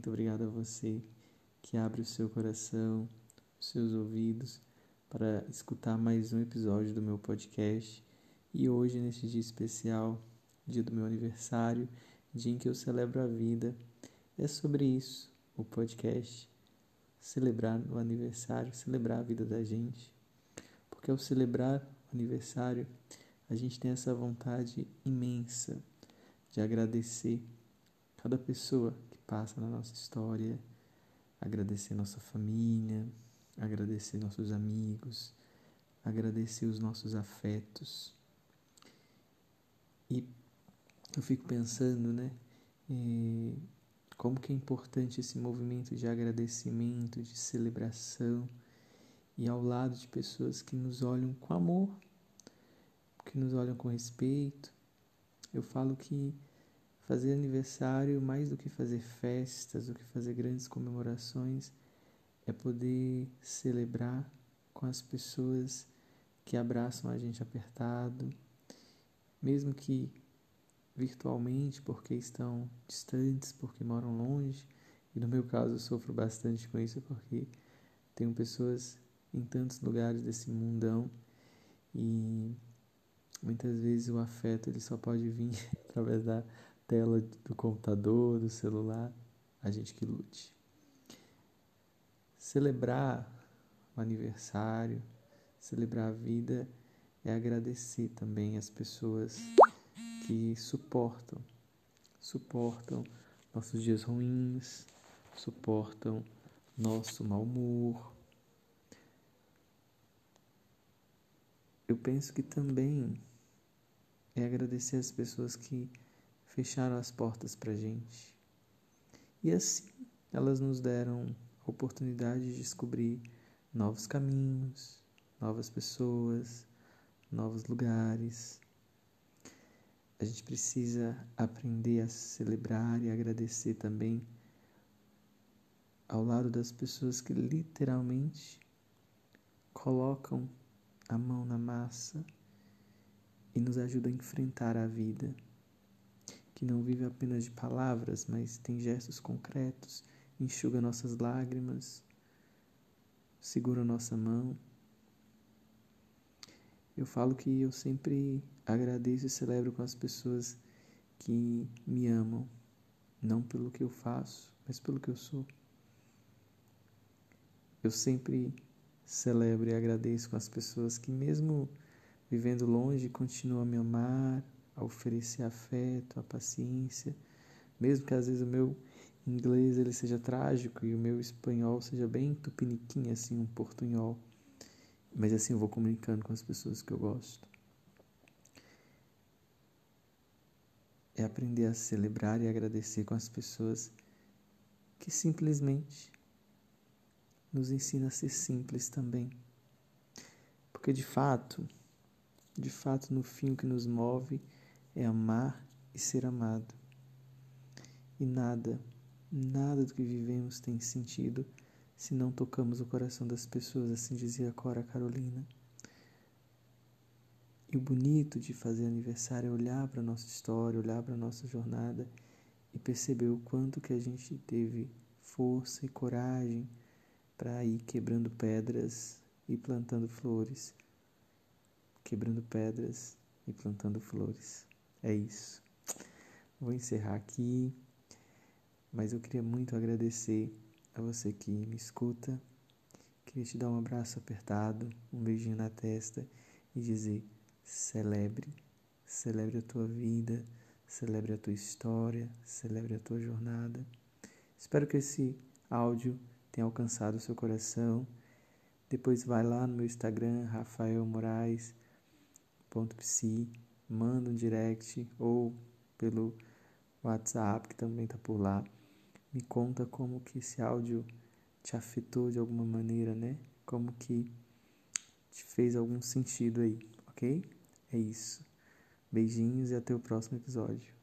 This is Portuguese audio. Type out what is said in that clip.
Muito obrigado a você que abre o seu coração, os seus ouvidos para escutar mais um episódio do meu podcast. E hoje, neste dia especial, dia do meu aniversário, dia em que eu celebro a vida, é sobre isso o podcast. Celebrar o aniversário, celebrar a vida da gente. Porque ao celebrar o aniversário, a gente tem essa vontade imensa de agradecer cada pessoa passa na nossa história, agradecer nossa família, agradecer nossos amigos, agradecer os nossos afetos. E eu fico pensando, né, eh, como que é importante esse movimento de agradecimento, de celebração, e ao lado de pessoas que nos olham com amor, que nos olham com respeito. Eu falo que Fazer aniversário, mais do que fazer festas, do que fazer grandes comemorações, é poder celebrar com as pessoas que abraçam a gente apertado, mesmo que virtualmente, porque estão distantes, porque moram longe. E no meu caso, eu sofro bastante com isso, porque tenho pessoas em tantos lugares desse mundão e muitas vezes o afeto ele só pode vir através da tela do computador, do celular, a gente que lute. Celebrar o aniversário, celebrar a vida é agradecer também as pessoas que suportam, suportam nossos dias ruins, suportam nosso mau humor. Eu penso que também é agradecer as pessoas que fecharam as portas para a gente. E assim elas nos deram a oportunidade de descobrir novos caminhos, novas pessoas, novos lugares. A gente precisa aprender a celebrar e agradecer também ao lado das pessoas que literalmente colocam a mão na massa e nos ajudam a enfrentar a vida que não vive apenas de palavras, mas tem gestos concretos, enxuga nossas lágrimas, segura nossa mão. Eu falo que eu sempre agradeço e celebro com as pessoas que me amam, não pelo que eu faço, mas pelo que eu sou. Eu sempre celebro e agradeço com as pessoas que, mesmo vivendo longe, continuam a me amar, a oferecer afeto, a paciência, mesmo que às vezes o meu inglês ele seja trágico e o meu espanhol seja bem tupiniquim, assim, um portunhol. Mas assim eu vou comunicando com as pessoas que eu gosto. É aprender a celebrar e agradecer com as pessoas que simplesmente nos ensina a ser simples também. Porque de fato, de fato, no fim o que nos move é amar e ser amado. E nada, nada do que vivemos tem sentido se não tocamos o coração das pessoas, assim dizia Cora Carolina. E o bonito de fazer aniversário é olhar para a nossa história, olhar para a nossa jornada e perceber o quanto que a gente teve força e coragem para ir quebrando pedras e plantando flores. Quebrando pedras e plantando flores. É isso. Vou encerrar aqui, mas eu queria muito agradecer a você que me escuta. Queria te dar um abraço apertado, um beijinho na testa e dizer: celebre, celebre a tua vida, celebre a tua história, celebre a tua jornada. Espero que esse áudio tenha alcançado o seu coração. Depois vai lá no meu Instagram, rafaelmoraes.psi manda um direct ou pelo WhatsApp, que também está por lá. Me conta como que esse áudio te afetou de alguma maneira, né? Como que te fez algum sentido aí, ok? É isso. Beijinhos e até o próximo episódio.